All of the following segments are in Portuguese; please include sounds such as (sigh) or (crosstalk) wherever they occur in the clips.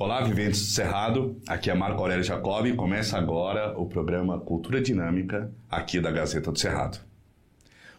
Olá, viventes do Cerrado. Aqui é Marco Aurélio Jacobi. Começa agora o programa Cultura Dinâmica aqui da Gazeta do Cerrado.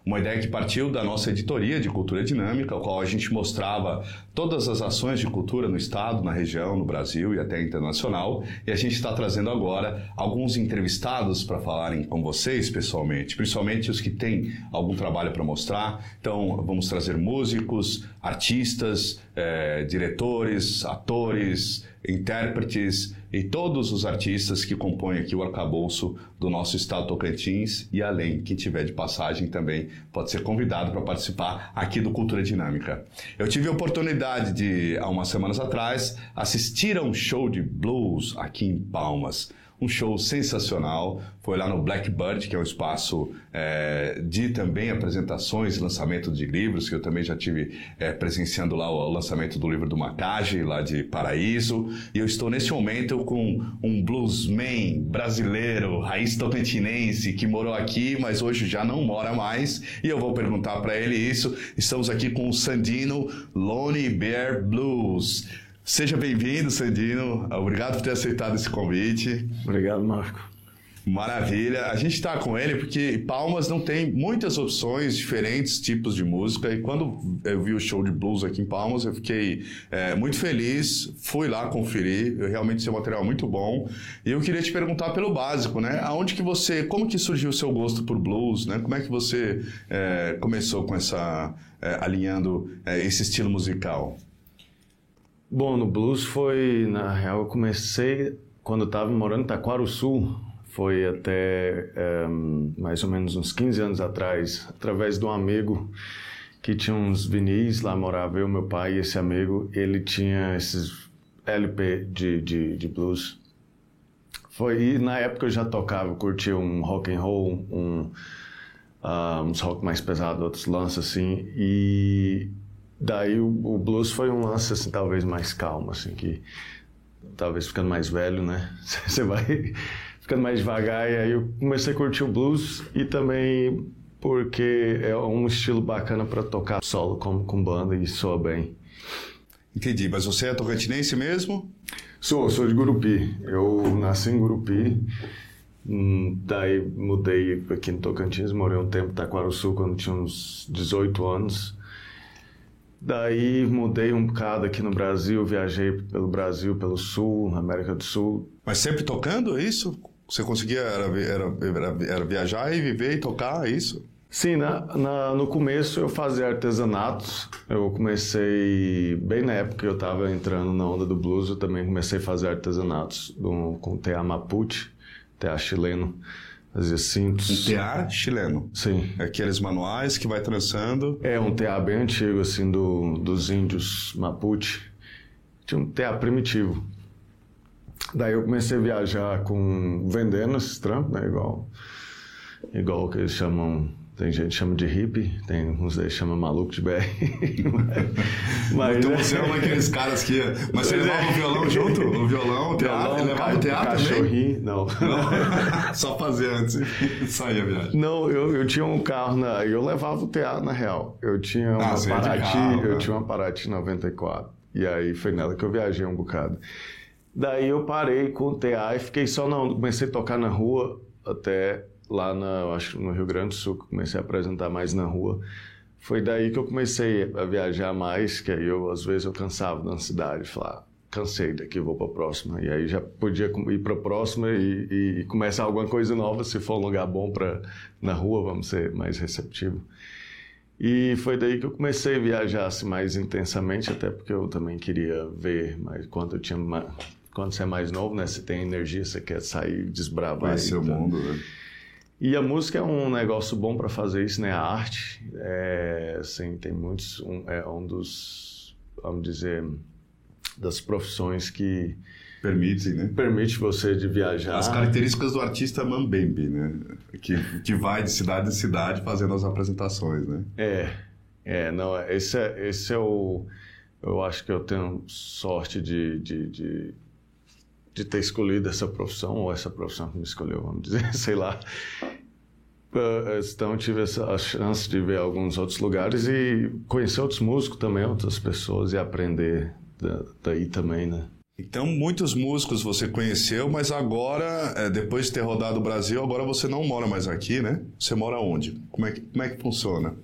Uma ideia que partiu da nossa editoria de Cultura Dinâmica, a qual a gente mostrava todas as ações de cultura no estado, na região, no Brasil e até internacional. E a gente está trazendo agora alguns entrevistados para falarem com vocês pessoalmente, principalmente os que têm algum trabalho para mostrar. Então, vamos trazer músicos, artistas, eh, diretores, atores, intérpretes e todos os artistas que compõem aqui o arcabouço do nosso estado Tocantins e além, quem tiver de passagem também pode ser convidado para participar aqui do Cultura Dinâmica. Eu tive a oportunidade de, há umas semanas atrás, assistir a um show de blues aqui em Palmas um show sensacional. Foi lá no Blackbird, que é um espaço é, de também apresentações lançamento de livros, que eu também já tive é, presenciando lá o lançamento do livro do Macage, lá de Paraíso. E eu estou nesse momento com um bluesman brasileiro, raiz tocantinense, que morou aqui, mas hoje já não mora mais. E eu vou perguntar para ele isso. Estamos aqui com o Sandino Lone Bear Blues. Seja bem-vindo, Sandino. Obrigado por ter aceitado esse convite. Obrigado, Marco. Maravilha. A gente está com ele porque Palmas não tem muitas opções, diferentes tipos de música. E quando eu vi o show de blues aqui em Palmas, eu fiquei é, muito feliz. Fui lá conferir. Realmente um material muito bom. E eu queria te perguntar pelo básico, né? Aonde que você, como que surgiu o seu gosto por blues, né? Como é que você é, começou com essa é, alinhando é, esse estilo musical? Bom, no blues foi, na real, eu comecei quando estava morando em Taquaro Sul, foi até um, eh, mais ou menos uns 15 anos atrás, através de um amigo que tinha uns vinis, lá morava eu, meu pai e esse amigo, ele tinha esses LP de, de, de blues. Foi, e na época eu já tocava, curtia um rock and roll, um, uh, uns rock mais pesado, outros lances assim, e Daí o, o, blues foi um lance assim talvez mais calmo, assim que talvez ficando mais velho, né? (laughs) Você vai ficando mais devagar e aí eu comecei a curtir o blues e também porque é um estilo bacana para tocar solo como com banda e soa bem. Entendi, mas você é tocantinense mesmo? Sou, sou de Gurupi. Eu nasci em Gurupi. Hum, daí mudei aqui no Tocantins, morei um tempo em Sul quando tinha uns 18 anos. Daí mudei um bocado aqui no Brasil, viajei pelo Brasil, pelo Sul, América do Sul. Mas sempre tocando, é isso? Você conseguia era, era, era, viajar e viver e tocar, é isso? Sim, na, na, no começo eu fazia artesanatos. Eu comecei, bem na época que eu estava entrando na onda do blues, eu também comecei a fazer artesanatos do, com tear mapuche, tear chileno. Cintos. Um TA chileno. Sim. Aqueles manuais que vai trançando. É, um TA bem antigo, assim, do, dos índios Mapuche. Tinha um TA primitivo. Daí eu comecei a viajar com vendendo esses trampos, né? Igual, igual que eles chamam tem gente que chama de hippie, tem uns aí que chama maluco de BR. (laughs) mas, então você é um daqueles caras que. Mas você levava o violão junto? O violão, o teatro? Violão, levava o teatro cachorrinho, Não. não. (laughs) Só fazer antes e sair a viagem. Não, eu, eu tinha um carro na. Eu levava o teatro na real. Eu tinha uma ah, Paraty, carro, eu né? tinha uma Paraty 94. E aí foi nela que eu viajei um bocado. Daí eu parei com o TA e fiquei só na. Comecei a tocar na rua até lá na, acho no Rio Grande do Sul, que comecei a apresentar mais na rua. Foi daí que eu comecei a viajar mais, que aí eu às vezes eu cansava da cidade, falar, cansei daqui, vou para a próxima. E aí já podia ir para a próxima e, e, começar alguma coisa nova, se for um lugar bom para na rua, vamos ser mais receptivo. E foi daí que eu comecei a viajar assim, mais intensamente, até porque eu também queria ver mais quando eu tinha quando você é mais novo, né, você tem energia, você quer sair, desbravar. Conhecer o mundo, né? E a música é um negócio bom para fazer isso, né? A arte, é, assim, tem muitos, um, é um dos, vamos dizer, das profissões que permite, né? Permite você de viajar. As características do artista Mambembe, né? Que, que vai de cidade em cidade fazendo as apresentações, né? É, é, não, esse é, esse é o, eu acho que eu tenho sorte de, de, de de ter escolhido essa profissão, ou essa profissão que me escolheu, vamos dizer, (laughs) sei lá. Ah, então tive essa, a chance de ver alguns outros lugares e conhecer outros músicos também, outras pessoas e aprender daí também, né? Então, muitos músicos você conheceu, mas agora, é, depois de ter rodado o Brasil, agora você não mora mais aqui, né? Você mora onde? Como é que, como é que funciona?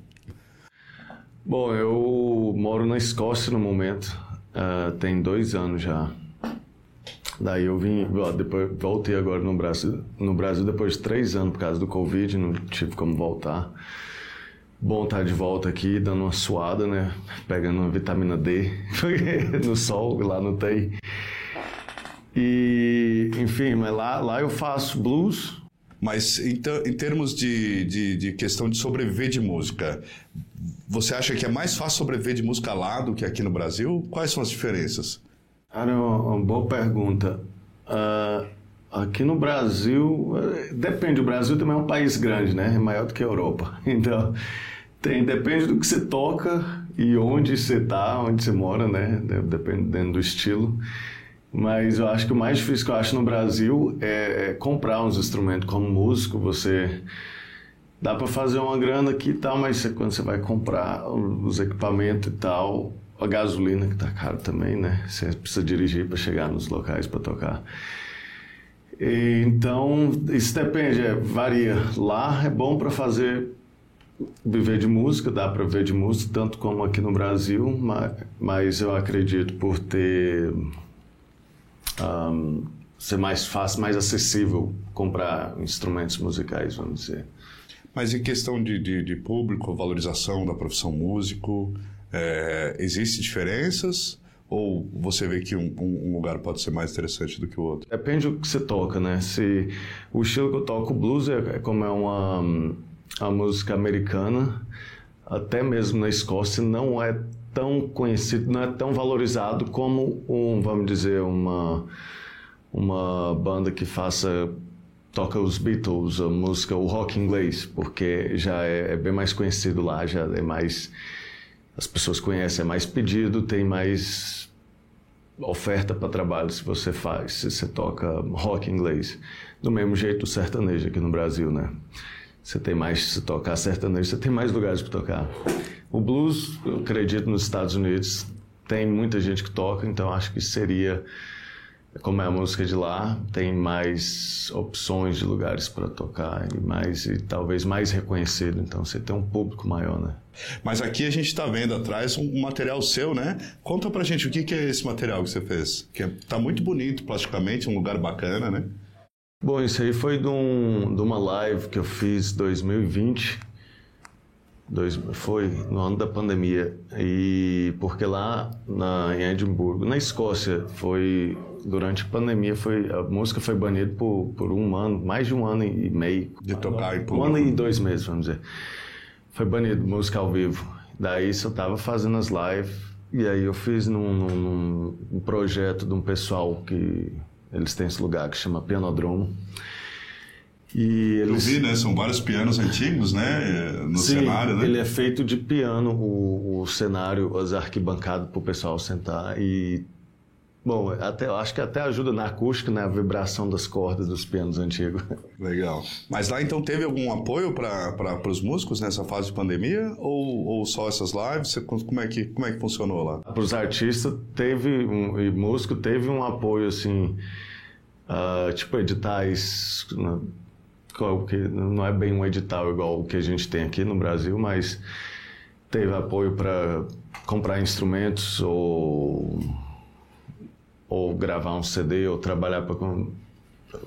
Bom, eu moro na Escócia no momento, uh, tem dois anos já. Daí eu vim, depois voltei agora no Brasil, no Brasil depois de três anos por causa do Covid, não tive como voltar. Bom estar de volta aqui, dando uma suada, né? Pegando uma vitamina D (laughs) no sol, lá no TEI. E, enfim, mas lá, lá eu faço blues. Mas então, em termos de, de, de questão de sobreviver de música, você acha que é mais fácil sobreviver de música lá do que aqui no Brasil? Quais são as diferenças? Cara, é uma, boa pergunta. Uh, aqui no Brasil, depende, o Brasil também é um país grande, né? É maior do que a Europa. (laughs) Então, tem, depende do que você toca e onde você está, onde você mora, né? Dependendo do estilo. Mas eu acho que o mais difícil que eu acho no Brasil é, é comprar uns instrumentos. Como músico, você dá para fazer uma grana aqui e tal, mas você, quando você vai comprar os equipamentos e tal, a gasolina que tá caro também, né? Você precisa dirigir para chegar nos locais para tocar. E, então, isso depende, é, varia. Lá é bom para fazer viver de música, dá para viver de música, tanto como aqui no Brasil, mas, mas eu acredito por ter um, ser mais fácil, mais acessível comprar instrumentos musicais, vamos dizer. Mas em questão de, de, de público, valorização da profissão músico, é, existem diferenças? Ou você vê que um, um, lugar pode ser mais interessante do que o outro? Depende do que você toca, né? Se o estilo que eu toco, blues, é, é como é uma, uma música americana, até mesmo na Escócia, não é tão conhecido, não é tão valorizado como um, vamos dizer, uma uma banda que faça toca os Beatles, a música, o rock inglês, porque já é, é bem mais conhecido lá, já é mais as pessoas conhecem, é mais pedido, tem mais oferta para trabalho se você faz, se você toca rock inglês. Do mesmo jeito o sertanejo aqui no Brasil, né? Você tem mais, se tocar sertanejo, você tem mais lugares para tocar. O blues, eu acredito, nos Estados Unidos tem muita gente que toca, então acho que seria como é a música de lá, tem mais opções de lugares para tocar e mais e talvez mais reconhecido, então você tem um público maior, né? Mas aqui a gente está vendo atrás um material seu, né? Conta pra gente o que, que é esse material que você fez, que está é, muito bonito plasticamente, um lugar bacana, né? Bom, isso aí foi de, um, de uma live que eu fiz 2020 Dois, foi no ano da pandemia e porque lá na, em Edimburgo, na Escócia, foi durante a pandemia foi a música foi banida por, por um ano, mais de um ano e meio. De tocar em público. Um ano e dois meses, vamos dizer. Foi banido música ao vivo. Daí eu estava fazendo as lives e aí eu fiz num, num, num projeto de um pessoal que eles têm esse lugar que chama Pianodromo. E eles... Eu vi, né? São vários pianos antigos, né? No Sim, cenário, né? ele é feito de piano, o, o cenário, as arquibancadas para o pessoal sentar e... Bom, até, acho que até ajuda na acústica, na né? vibração das cordas dos pianos antigos. Legal. Mas lá então teve algum apoio para os músicos nessa fase de pandemia? Ou, ou só essas lives? Como é que, como é que funcionou lá? Para os artistas teve, um, e músico teve um apoio assim, uh, tipo editais... Né? que não é bem um edital igual o que a gente tem aqui no Brasil, mas teve apoio para comprar instrumentos ou ou gravar um CD ou trabalhar para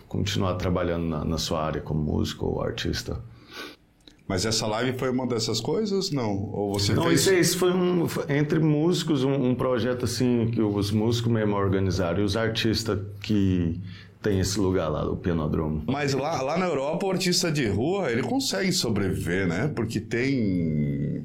continuar trabalhando na, na, sua área como músico ou artista. Mas essa live foi uma dessas coisas, não? Ou você não, fez... isso, isso foi um, entre músicos um, um, projeto assim que os músicos mesmo organizaram e os artistas que tem esse lugar lá, o pianodromo. Mas lá, lá na Europa, o artista de rua, ele consegue sobreviver, né? Porque tem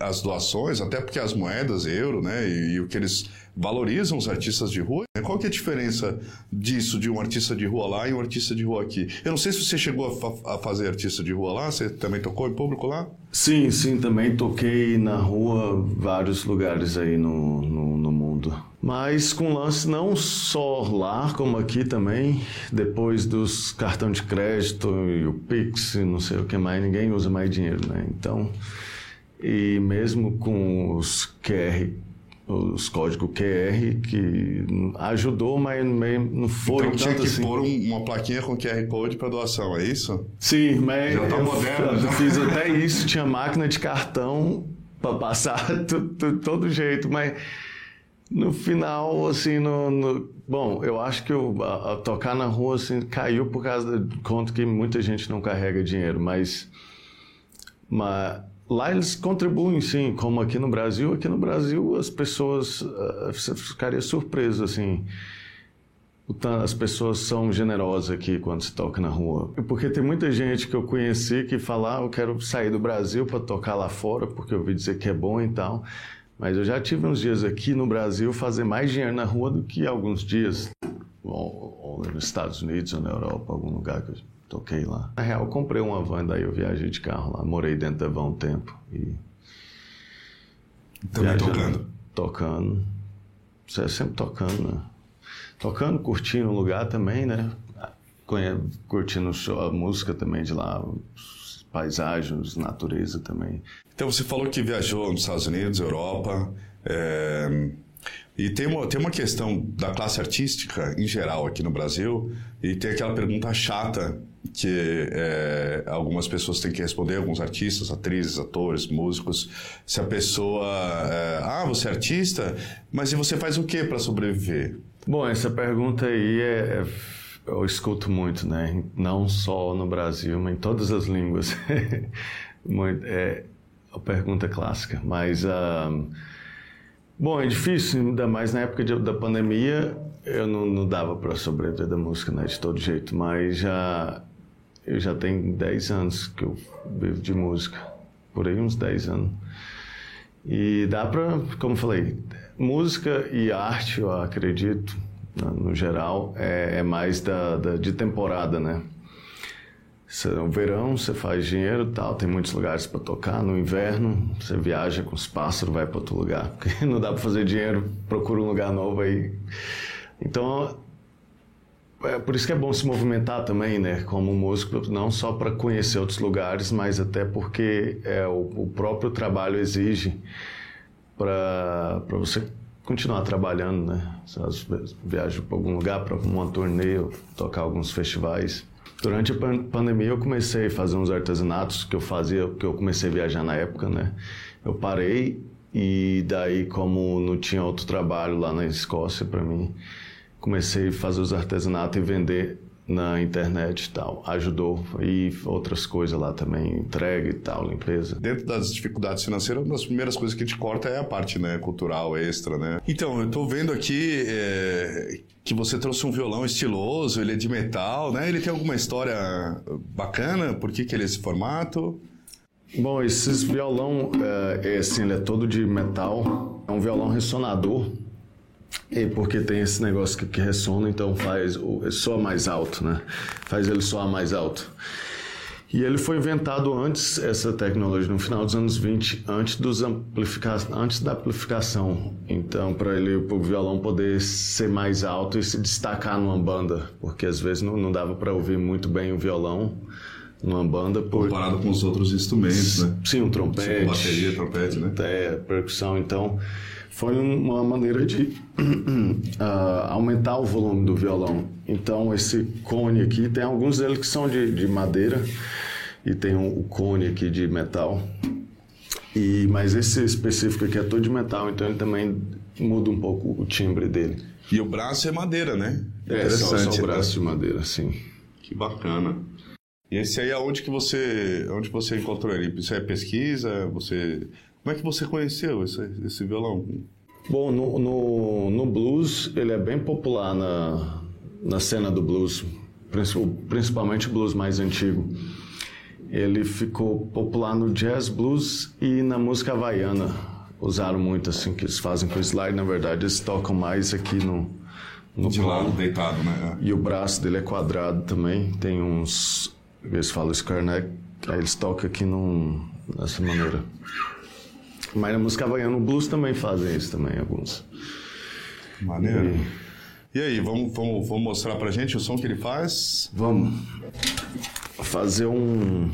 as doações, até porque as moedas, euro, né? E, e o que eles valorizam os artistas de rua. Qual que é a diferença disso, de um artista de rua lá e um artista de rua aqui? Eu não sei se você chegou a, fa a fazer artista de rua lá, você também tocou em público lá? Sim, sim, também toquei na rua, vários lugares aí no, no, no mundo. Mas com lance não só lá, como aqui também, depois dos cartões de crédito e o Pix, não sei o que mais, ninguém usa mais dinheiro, né? Então, e mesmo com os QR os códigos QR que ajudou, mas não foi então, tinha que assim. pôr um, uma plaquinha com QR Code para doação, é isso? Sim, mas já tá eu, moderno, eu já. fiz até isso, tinha máquina de cartão para passar (laughs) de todo jeito, mas no final, assim, no, no, bom, eu acho que eu, a, a tocar na rua assim, caiu por causa do conto que muita gente não carrega dinheiro, mas, mas lá eles contribuem sim, como aqui no Brasil. Aqui no Brasil as pessoas, uh, você ficaria surpreso assim. As pessoas são generosas aqui quando se toca na rua. Porque tem muita gente que eu conheci que fala, ah, eu quero sair do Brasil para tocar lá fora, porque eu ouvi dizer que é bom e tal. Mas eu já tive uns dias aqui no Brasil fazer mais dinheiro na rua do que alguns dias ou, ou nos Estados Unidos ou na Europa, algum lugar que eu toquei lá. Na real, eu comprei uma van, daí eu viajei de carro lá, morei dentro da van um tempo e... Também tocando? Tocando. Você é sempre tocando, né? Tocando, curtindo o lugar também, né? Curtindo a música também de lá, paisagens, natureza também. Então você falou que viajou nos Estados Unidos, Europa, é... e tem uma, tem uma questão da classe artística em geral aqui no Brasil, e tem aquela pergunta chata que é, algumas pessoas têm que responder, alguns artistas, atrizes, atores, músicos, se a pessoa, é, ah, você é artista, mas e você faz o que para sobreviver? Bom, essa pergunta aí é, eu escuto muito, né? Não só no Brasil, mas em todas as línguas. (laughs) é a pergunta clássica, mas uh, bom, é difícil, ainda mais na época de, da pandemia, eu não, não dava para sobreviver da música, né? De todo jeito, mas já eu já tenho 10 anos que eu vivo de música, por aí uns 10 anos. E dá para, como falei, música e arte, eu acredito, no geral, é, é mais da, da, de temporada, né? No verão você faz dinheiro tal, tem muitos lugares para tocar. No inverno você viaja com os pássaros, vai para outro lugar. (laughs) Porque não dá para fazer dinheiro, procura um lugar novo aí. Então, é por isso que é bom se movimentar também, né? Como músico, não só para conhecer outros lugares, mas até porque é, o, o próprio trabalho exige para você continuar trabalhando, né? Viajo para algum lugar, para uma turnê, tocar alguns festivais. Durante a pandemia eu comecei a fazer uns artesanatos que eu fazia, que eu comecei a viajar na época, né? Eu parei e daí como não tinha outro trabalho lá na Escócia para mim, comecei a fazer os artesanatos e vender na internet e tal. Ajudou. E outras coisas lá também, entrega e tal, limpeza. Dentro das dificuldades financeiras, uma das primeiras coisas que te corta é a parte né, cultural, extra, né? Então, eu tô vendo aqui é, que você trouxe um violão estiloso, ele é de metal, né? Ele tem alguma história bacana? Por que, que ele é esse formato? Bom, esse violão, é, é assim, ele é todo de metal. É um violão ressonador. E porque tem esse negócio que, que ressona, então faz o soa mais alto, né? Faz ele soar mais alto. E ele foi inventado antes, essa tecnologia, no final dos anos 20, antes, dos amplifica antes da amplificação. Então, para ele, o violão poder ser mais alto e se destacar numa banda, porque às vezes não, não dava para ouvir muito bem o violão numa banda. Por... Comparado com os outros instrumentos, né? Sim, um trompete. Sim, bateria, trompete, né? É, percussão. Então, foi uma maneira de uh, (clears throat) aumentar o volume do violão. Então, esse cone aqui, tem alguns deles que são de, de madeira e tem um, o cone aqui de metal. E, mas esse específico aqui é todo de metal, então ele também muda um pouco o timbre dele. E o braço é madeira, né? É, só, só o braço né? de madeira, sim. Que bacana. E esse aí, aonde que você, onde você encontrou ele? Isso é pesquisa? Você como é que você conheceu esse, esse violão? Bom, no, no, no, blues ele é bem popular na, na cena do blues, principalmente o blues mais antigo. Ele ficou popular no jazz blues e na música havaiana. Usaram muito assim, que eles fazem com slide, na verdade eles tocam mais aqui no, no De lado, deitado, né? E o braço dele é quadrado também, tem uns, eles falam square neck, aí eles tocam aqui num, dessa maneira. Mas na música havaiana, o blues também fazem isso também, alguns. Maneiro. E, e aí, vamos, vamos, vamos mostrar pra gente o som que ele faz? Vamos. Fazer um...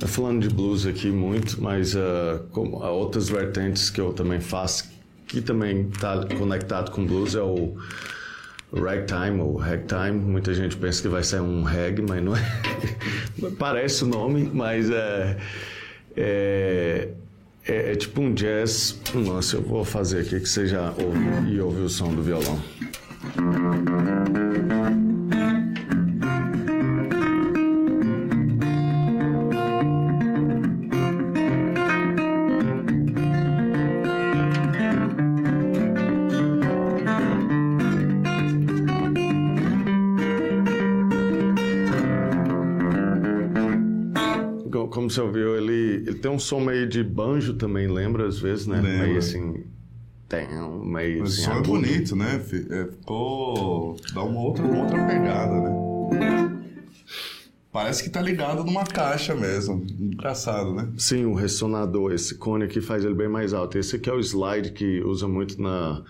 Não falando de blues aqui muito, mas uh, como, há outras vertentes que eu também faço, que também está conectado com blues é o ragtime ou ragtime. Muita gente pensa que vai ser um rag, mas não é. (laughs) Parece o nome, mas é, é tipo um jazz. Nossa, eu vou fazer aqui que você já ouve e ouve o som do violão. Som meio de banjo também, lembra às vezes, né? Lembra. Meio assim. Tem um meio O assim. som é bonito, né? É, Ficou. dá uma outra, uma outra pegada, né? Parece que tá ligado numa caixa mesmo. Engraçado, né? Sim, o ressonador, esse cone aqui faz ele bem mais alto. Esse aqui é o slide que usa muito na,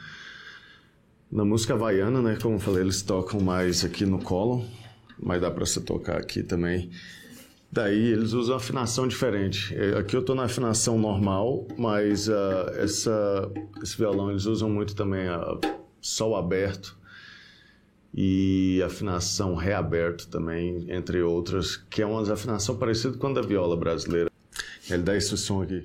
na música havaiana, né? Como eu falei, eles tocam mais aqui no colo, mas dá para você tocar aqui também. Daí eles usam afinação diferente. É, Aqui eu tô na afinação normal, mas ah, essa, esse violão eles usam muito também a sol aberto e afinação reaberto também, entre outras, que é uma afinação parecida com a da viola brasileira. Ele dá esse som aqui.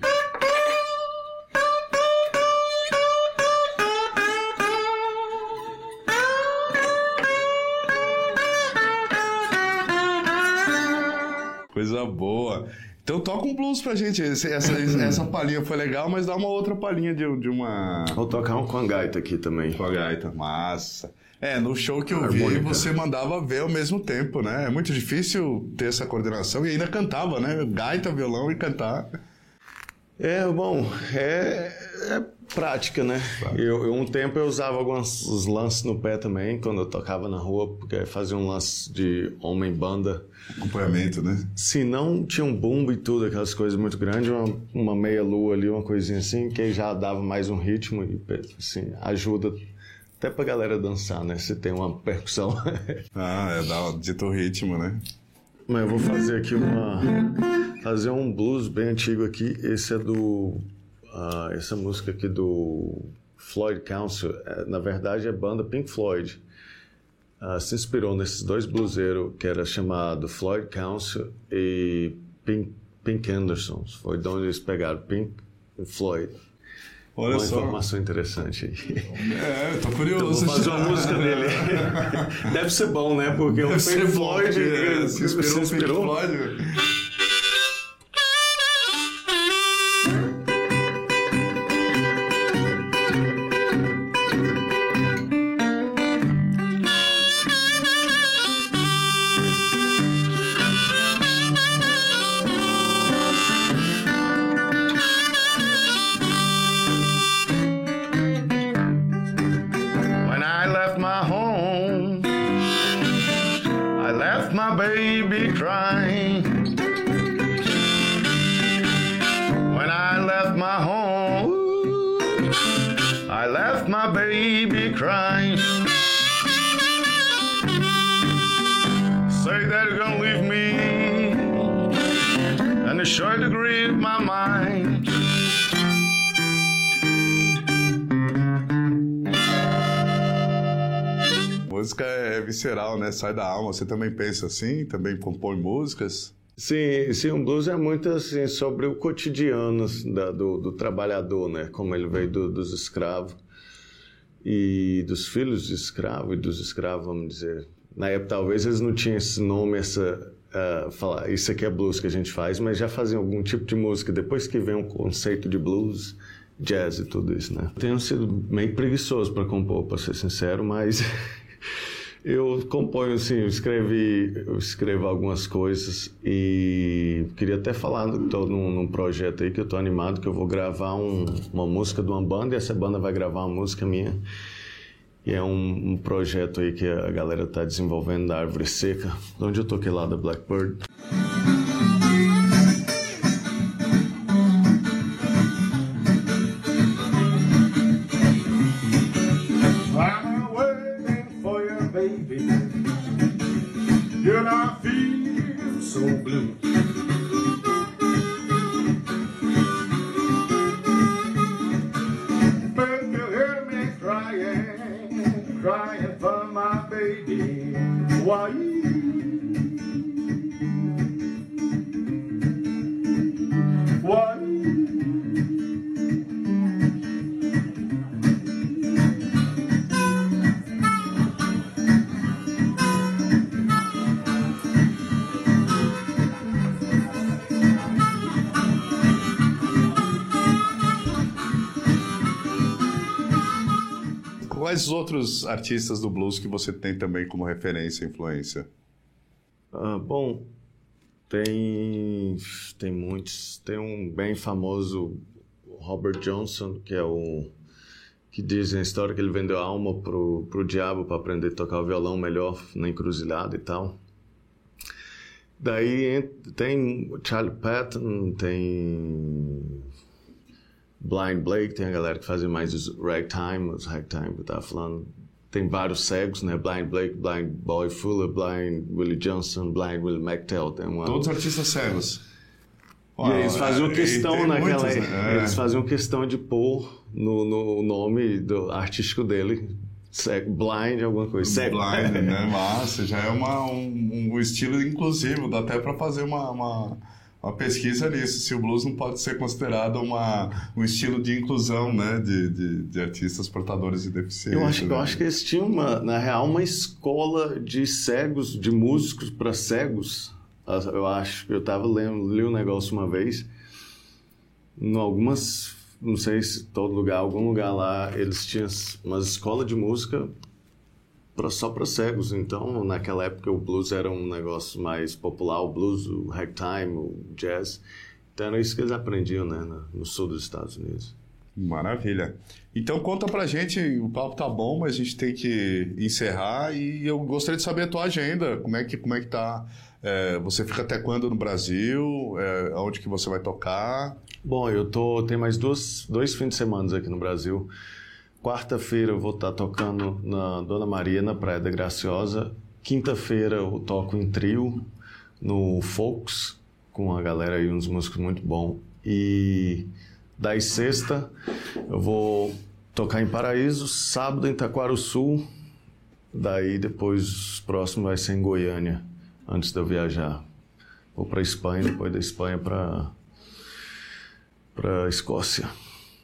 Coisa boa. Então toca um blues pra gente. Esse- essa, (clears throat) essa palhinha foi legal, mas dá uma outra palhinha de, de uma. Vou tocar um com a gaita aqui também. Com a gaita. Massa. É, no show que eu vi, você mandava ver ao mesmo tempo, né? É muito difícil ter essa coordenação e ainda cantava, né? Gaita, violão e cantar. É, bom, é, é prática, né? Eu, eu- um tempo eu usava alguns lances no pé também, quando eu tocava na rua, porque fazia um lance de homem-banda. Acompanhamento, né? Se não tinha um bumbo e tudo, aquelas coisas muito grandes, uma, uma meia-lua ali, uma coisinha assim, que aí já dava mais um ritmo e, assim, ajuda até pra galera dançar, né? Se tem uma percussão. (laughs) Ah, é dá dito ritmo, né? Mas eu vou fazer aqui uma. Fazer um blues bem antigo aqui. Esse é do. Ah, essa música aqui do Floyd Council. É, na verdade é banda Pink Floyd. Ah, se inspirou nesses dois bluseiros que era chamado Floyd Council e Pink, Pink Anderson. Foi de onde eles pegaram Pink e Floyd. Olha uma só. informação interessante aí. É, tô Então, curioso. vou fazer uma música dele. (laughs) Deve ser bom, né? Porque o Deve Pink bom, Floyd porque (laughs) se inspirou, se no Pink Floyd. When I left my home, I left my baby crying. Say that you're gonna leave me, and it's sure to grieve my mind. Música é visceral, né? Sai da alma. Você também pensa assim? Também compõe músicas? Sim, sim, o blues é muito assim sobre o cotidiano da- do, do trabalhador, né? Como ele veio do- dos escravos e dos filhos de escravo e dos escravos, vamos dizer. Na época talvez eles não tinham esse nome, essa ah, falar isso aqui é blues que a gente faz, mas já faziam algum tipo de música. Depois que vem o conceito de blues, jazz e tudo isso, né? Tenho sido meio preguiçoso para compor, para ser sincero, mas (laughs) Eu componho, assim, eu escrevi, eu escrevo algumas coisas e queria até falar, estou num, num projeto aí que eu estou animado, que eu vou gravar um- uma música de uma banda e essa banda vai gravar uma música minha. E é um, um projeto aí que a galera está desenvolvendo da Árvore Seca, de onde eu toquei lá da Blackbird. I have Quais outros artistas do blues que você tem também como referência, influência? Ah, bom, tem, tem muitos. Tem um bem famoso, Robert Johnson, que é o que dizem a história que ele vendeu a alma pro, pro diabo para aprender a tocar o violão melhor na encruzilhada e tal. Daí tem Charlie Patton, tem Blind Blake, tem a galera que fazia mais os ragtime, os ragtime que eu tava falando. Tem vários cegos, né? Blind Blake, Blind Boy Fuller, Blind Willie Johnson, Blind Willie McTell. Tem uma... Todos artistas cegos. E eles faziam é, questão naquela. muitos, né? Eles faziam questão de pôr no, no nome do artístico dele. Cego, blind, alguma coisa. Cego. Blind, né? (laughs) Massa, já é uma, um, um estilo inclusivo, dá até para fazer uma, uma, uma pesquisa nisso, se o blues não pode ser considerado uma, um estilo de inclusão, né, de, de, de artistas portadores de deficiência. Eu acho, né? eu acho que eles tinham, uma, na real, uma escola de cegos, de músicos para cegos. Eu acho que eu tava lendo, li um negócio uma vez. Em algumas, não sei se todo lugar, algum lugar lá, eles tinham uma escola de música pra, só para cegos. Então, naquela época, o blues era um negócio mais popular, o blues, o ragtime, o jazz. Então, era isso que eles aprendiam, né, no- sul dos Estados Unidos. Maravilha. Então conta pra gente, o papo tá bom, mas a gente tem que encerrar e eu gostaria de saber a tua agenda, como é que, como é que tá, é, você fica até quando no Brasil, é, onde que você vai tocar? Bom, eu tô tem mais duas, dois fins de semana aqui no Brasil. Quarta-feira eu vou estar tocando na Dona Maria, na Praia da Graciosa. Quinta-feira eu toco em trio no Folks, com a galera aí, uns músicos muito bons. E daí sexta eu vou tocar em Paraíso, sábado em Taquarussul. Daí depois o próximo vai ser em Goiânia, antes de eu viajar. Vou para Espanha, depois da Espanha para para Escócia.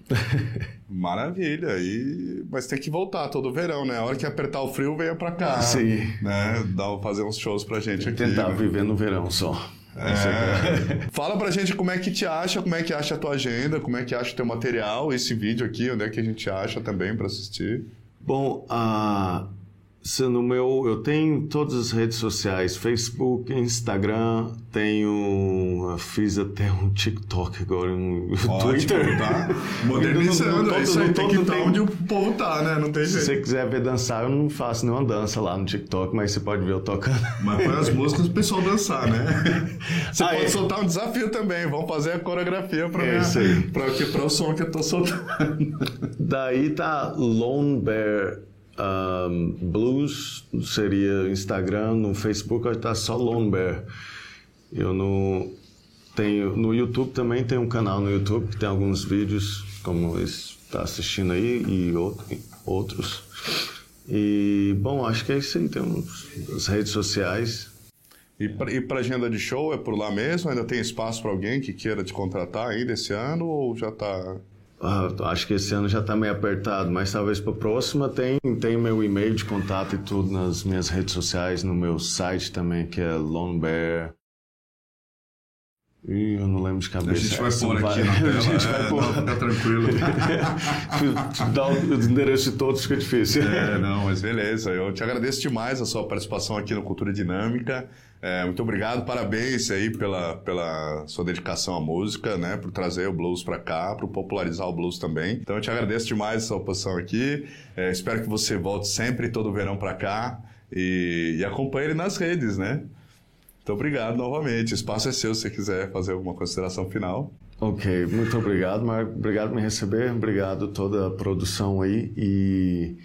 (laughs) Maravilha, e... mas tem que voltar todo verão, né? A hora que apertar o frio, venha pra cá. Sim. Né? Dá, fazer uns shows pra gente aqui. Tentar né? viver no verão só. (laughs) É. Fala pra gente como é que te acha, como é que acha a tua agenda, como é que acha o teu material, esse vídeo aqui, onde é que a gente acha também pra assistir. Bom, ah, se no meu, eu tenho todas as redes sociais, Facebook, Instagram, tenho, fiz até um TikTok agora, um (laughs) Ótimo, Twitter. tá? (laughs) Modernizando, Não- não- isso aí, tem que estar tem- onde o povo tá, né? Não tem Se jeito. você quiser ver dançar, eu não faço nenhuma dança lá no TikTok, mas você pode ver eu tocando. Mas põe as músicas pro pessoal dançar, né? (laughs) Você Ah, pode é. soltar um desafio também. Vamos fazer a coreografia pra, É minha, isso aí. pra, pra o som que eu tô soltando. Daí tá Lone Bear um, Blues, seria Instagram, no Facebook estar só Lone Bear. Eu no tenho no YouTube também tem um canal no YouTube que tem alguns vídeos como está assistindo aí e outro- outros. E bom, acho que é isso aí, tem uns, as redes sociais. E pra, pra agenda de show é por lá mesmo? Ainda tem espaço pra alguém que queira te contratar ainda esse ano ou já tá. Ah, acho que esse ano já está meio apertado, mas talvez para a próxima tem, tem meu e-mail de contato e tudo nas minhas redes sociais, no meu site também, que é Lone Bear. Ih, eu não lembro de A cabeça. gente vai pôr não aqui vai- na tela. A gente vai é, pôr. não, (laughs) fica tranquilo. (laughs) Dar o endereço de todos fica difícil. É, não, mas beleza. Eu te agradeço demais a sua participação aqui no Cultura Dinâmica. É, muito obrigado, parabéns aí pela, pela sua dedicação à música, né? Por trazer o blues para cá, por popularizar o blues também. Então eu te agradeço demais a sua posição aqui. É, espero que você volte sempre todo verão para cá e, e acompanhe ele nas redes, né? Obrigado novamente. O espaço é seu se você quiser fazer alguma consideração final. Ok, muito obrigado, Marco. Obrigado por me receber, obrigado toda a produção aí. E.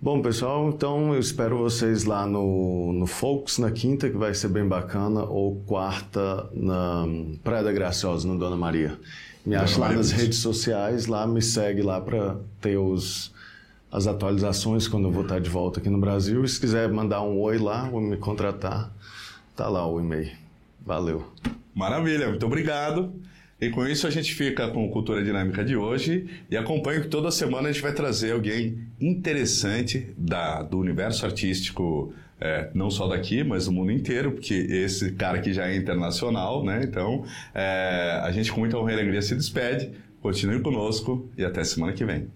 Bom, pessoal, então eu espero vocês lá no, no Folks na quinta, que vai ser bem bacana, ou quarta na Praia da Graciosa, no Dona Maria. Me acha lá nas redes sociais, lá me segue lá para ter os, as atualizações quando eu vou estar de volta aqui no Brasil. E se quiser mandar um oi lá ou me contratar, tá lá o e-mail. Valeu. Maravilha, muito obrigado. E com isso a gente fica com Cultura Dinâmica de hoje e acompanho que toda semana a gente vai trazer alguém interessante da, do universo artístico, é, não só daqui, mas do mundo inteiro, porque esse cara aqui já é internacional, né? Então é, a gente com muita honra e alegria se despede. Continue conosco e até semana que vem.